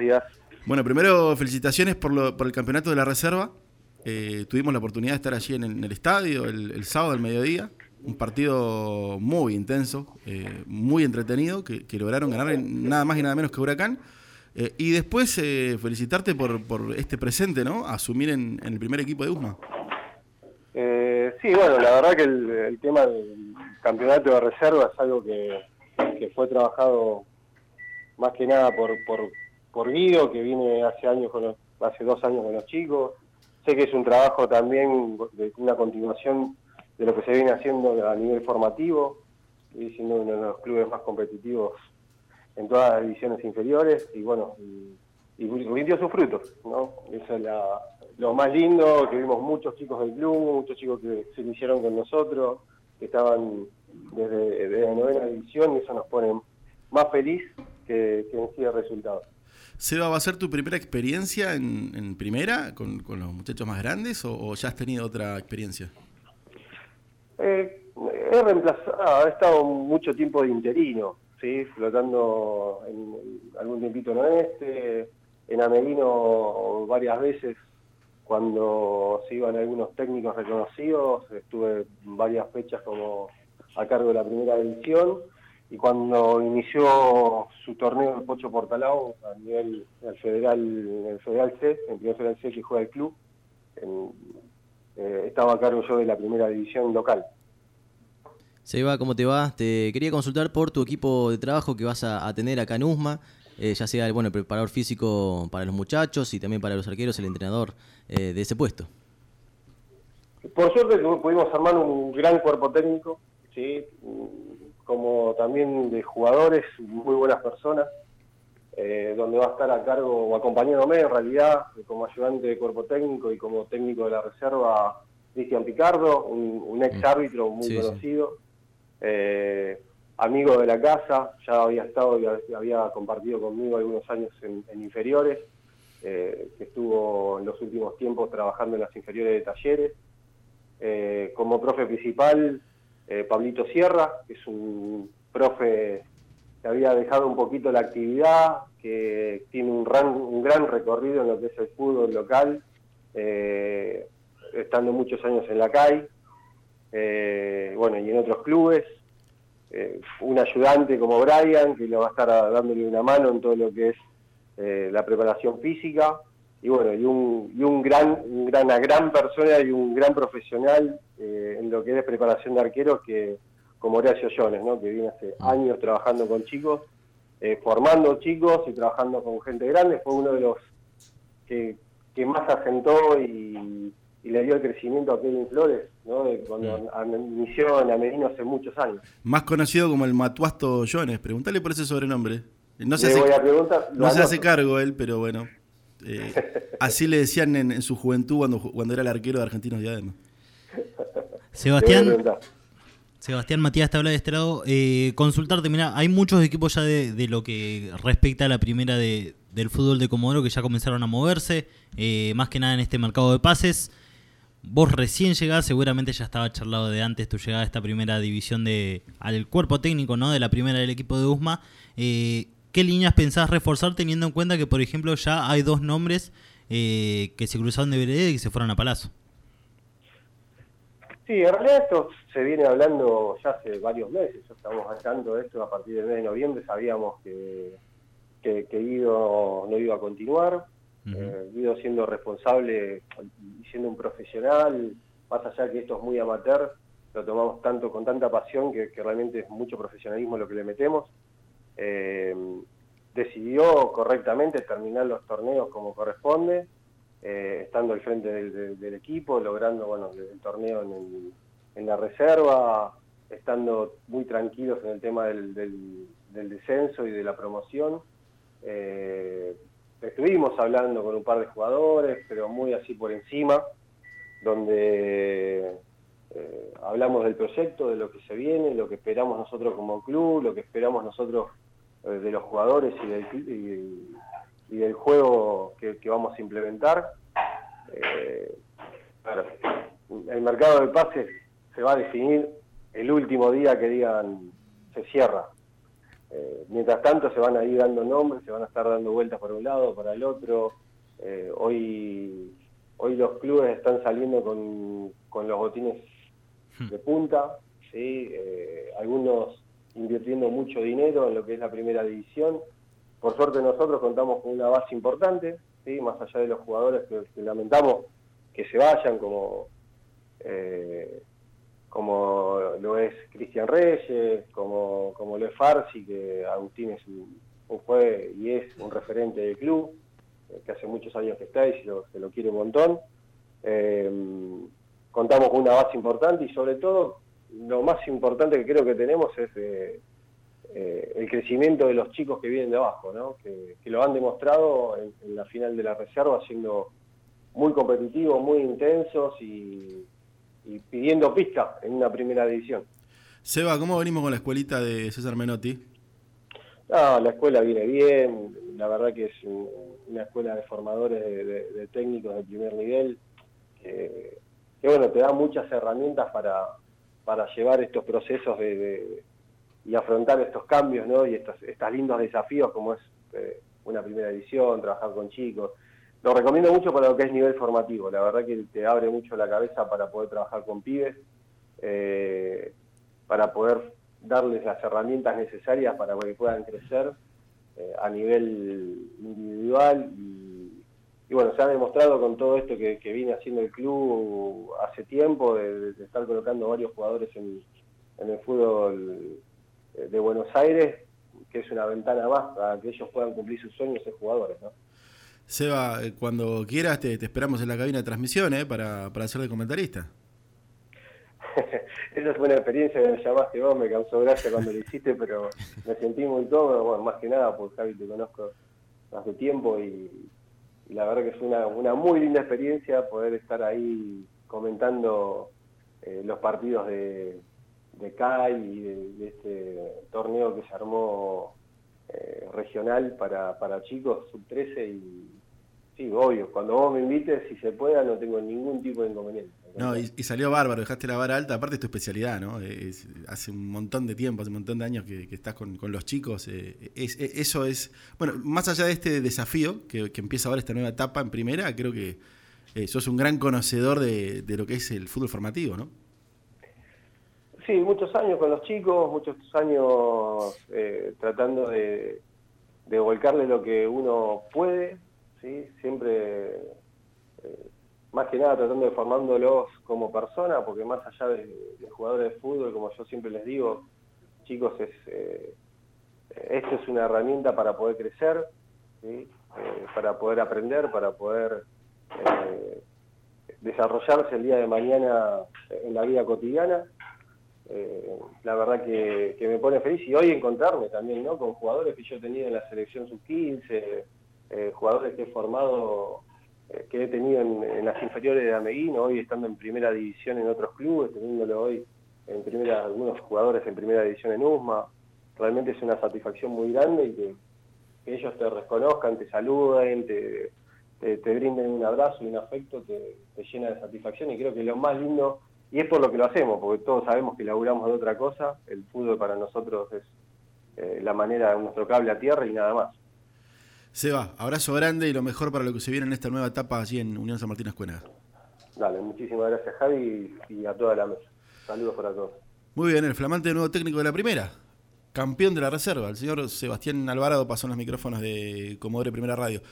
días. Bueno, primero felicitaciones por, lo, por el campeonato de la reserva. Eh, tuvimos la oportunidad de estar allí en el, estadio el, sábado al mediodía. Un partido muy intenso, eh, muy entretenido, que, lograron ganar nada más y nada menos que Huracán. Eh, y después felicitarte por, por, este presente, ¿no? Asumir en, el primer equipo de USMA. sí, bueno, la verdad que el, tema del campeonato de reserva es algo que, que fue trabajado más que nada por, por por Guido, que viene hace años con hace dos años con los chicos. Sé que es un trabajo también de una continuación de lo que se viene haciendo a nivel formativo, y siendo uno de los clubes más competitivos en todas las divisiones inferiores, y bueno, y, rindió sus frutos, ¿no? Eso es lo más lindo, que vimos muchos chicos del club, muchos chicos que se iniciaron con nosotros, que estaban desde, la novena división, y eso nos pone más feliz que, que en sí el resultado. Seba, ¿va a ser tu primera experiencia en, primera con, los muchachos más grandes o, ya has tenido otra experiencia? Eh, he reemplazado, estado mucho tiempo de interino, ¿sí? flotando en, algún tiempito en oeste, en Amelino varias veces cuando se iban algunos técnicos reconocidos, estuve varias fechas como a cargo de la primera división y cuando inició su torneo el Pocho Portalao a nivel del federal, el federal C, el primer federal C que juega el club, eh, estaba a cargo yo de la primera división local. Seba, ¿cómo te va? Te quería consultar por tu equipo de trabajo que vas a, tener acá en USMA, eh, ya sea bueno, el preparador físico para los muchachos y también para los arqueros, el entrenador eh, de ese puesto. Por suerte pudimos armar un gran cuerpo técnico, ¿sí? Como también de jugadores, muy buenas personas, eh, donde va a estar a cargo, o acompañándome en realidad, como ayudante de cuerpo técnico y como técnico de la reserva, Cristian Picardo, un, ex mm. árbitro muy conocido, eh, amigo de la casa, ya había estado y había compartido conmigo algunos años en, inferiores, eh, que estuvo en los últimos tiempos trabajando en las inferiores de talleres. como profe principal, eh, Pablito Sierra, que es un profe que había dejado un poquito la actividad, que tiene un, un gran recorrido en lo que es el fútbol local, eh, estando muchos años en la CAI, eh, bueno, y en otros clubes. un ayudante como Brian, que lo va a estar dándole una mano en todo lo que es la preparación física y bueno, y un, y un gran, una gran persona y un gran profesional eh, en lo que es preparación de arqueros que como Horacio Jones, ¿no? que viene hace mm. años trabajando con chicos, eh, formando chicos y trabajando con gente grande, fue uno de los que, que más asentó y, le dio el crecimiento a Kevin Flores, ¿no? cuando mm. inició en Amerino hace muchos años. Más conocido como el Matuasto Jones, pregúntale por ese sobrenombre. No se, hace, no se hace cargo él, pero bueno. Eh, así le decían en, su juventud cuando, cuando era el arquero de Argentinos Diadema. Sebastián, Sebastián Matías te habla de este lado. Eh, consultarte, mira, hay muchos equipos ya de, lo que respecta a la primera de, del fútbol de Comodoro que ya comenzaron a moverse, eh, más que nada en este mercado de pases. Vos recién llegás, seguramente ya estaba charlado de antes tu llegada a esta primera división de al cuerpo técnico, ¿no? De la primera del equipo de USMA. Eh, ¿Qué líneas pensás reforzar teniendo en cuenta que, por ejemplo, ya hay dos nombres eh, que se cruzaron de vereda y que se fueron a Palazo? Sí, en realidad esto se viene hablando ya hace varios meses. Ya estamos hablando de esto a partir del mes de noviembre. Sabíamos que, que, Guido no iba a continuar. Eh, Guido siendo responsable y siendo un profesional, más allá que esto es muy amateur, lo tomamos tanto con tanta pasión que, que realmente es mucho profesionalismo lo que le metemos eh, decidió correctamente terminar los torneos como corresponde, eh, estando al frente del, equipo, logrando bueno, el, torneo en, la reserva, estando muy tranquilos en el tema del, descenso y de la promoción. Eh, estuvimos hablando con un par de jugadores, pero muy así por encima, donde hablamos del proyecto, de lo que se viene, lo que esperamos nosotros como club, lo que esperamos nosotros de los jugadores y del, y, del juego que, vamos a implementar. Eh, el mercado de pases se va a definir el último día que digan se cierra. Eh, mientras tanto se van a ir dando nombres, se van a estar dando vueltas para un lado, para el otro. Eh, hoy, hoy los clubes están saliendo con, con los botines hmm. de punta, ¿sí? Eh, algunos invirtiendo mucho dinero en lo que es la primera división. Por suerte nosotros contamos con una base importante, ¿sí? más allá de los jugadores que, lamentamos que se vayan, como como lo es Cristian Reyes, como, como lo Farsi, que Agustín es un, fue y es un referente del club, eh, que hace muchos años que está y se lo, se lo quiere un montón. Eh, contamos con una base importante y sobre todo lo más importante que creo que tenemos es eh, el crecimiento de los chicos que vienen de abajo, ¿no? que, lo han demostrado en, en, la final de la reserva siendo muy competitivos, muy intensos y y pidiendo pista en una primera división. Seba, ¿cómo venimos con la escuelita de César Menotti? No, la escuela viene bien, la verdad que es una escuela de formadores de, técnicos de primer nivel, que, bueno, te da muchas herramientas para, para llevar estos procesos de, y afrontar estos cambios, ¿no? Y estos, estos lindos desafíos como es eh, una primera edición, trabajar con chicos. Lo recomiendo mucho para lo que es nivel formativo, la verdad que te abre mucho la cabeza para poder trabajar con pibes, eh, para poder darles las herramientas necesarias para que puedan crecer eh, a nivel individual y, bueno, se ha demostrado con todo esto que, viene haciendo el club hace tiempo, de, estar colocando varios jugadores en, en el fútbol eh, de Buenos Aires, que es una ventana más para que ellos puedan cumplir sus sueños de jugadores, ¿no? Seba, eh, cuando quieras te, esperamos en la cabina de transmisión ¿eh? para, para ser de comentarista. Esa fue una experiencia que me llamaste vos, me causó gracia cuando lo hiciste, pero me sentí muy cómodo, bueno, más que nada porque Javi te conozco hace tiempo y, la verdad que fue una, una, muy linda experiencia poder estar ahí comentando eh, los partidos de, de CAI y de, este torneo que se armó eh, regional para, para chicos sub-13 y sí, obvio, cuando vos me invites, si se pueda, no tengo ningún tipo de inconveniente. No, y, salió bárbaro, dejaste la vara alta, aparte es tu especialidad, ¿no? hace un montón de tiempo, hace un montón de años que, estás con, los chicos. Eh, es, eso es, bueno, más allá de este desafío que, empieza ahora esta nueva etapa en primera, creo que eh, sos un gran conocedor de, de lo que es el fútbol formativo, ¿no? Sí, muchos años con los chicos, muchos años eh, tratando de, volcarle lo que uno puede, ¿sí? siempre, eh, más que nada tratando de formándolos como persona, porque más allá de, jugadores de fútbol, como yo siempre les digo, chicos, es eh, esto es una herramienta para poder crecer, para poder aprender, para poder desarrollarse el día de mañana en la vida cotidiana eh, la verdad que, me pone feliz y hoy encontrarme también ¿no? con jugadores que yo he tenido en la selección sub-15, eh, jugadores que he formado, eh, que he tenido en, las inferiores de Ameguino, hoy estando en primera división en otros clubes, teniéndolo hoy en primera, algunos jugadores en primera división en USMA. Realmente es una satisfacción muy grande y que, ellos te reconozcan, te saluden, te, te, brinden un abrazo y un afecto, te, te llena de satisfacción y creo que lo más lindo y es por lo que lo hacemos, porque todos sabemos que laburamos de otra cosa, el fútbol para nosotros es eh, la manera de nuestro cable a tierra y nada más. Seba, abrazo grande y lo mejor para lo que se viene en esta nueva etapa allí en Unión San Martín Escuena. Dale, muchísimas gracias Javi y a toda la mesa. Saludos para todos. Muy bien, el flamante nuevo técnico de la primera, campeón de la reserva, el señor Sebastián Alvarado pasó en los micrófonos de Comodore Primera Radio.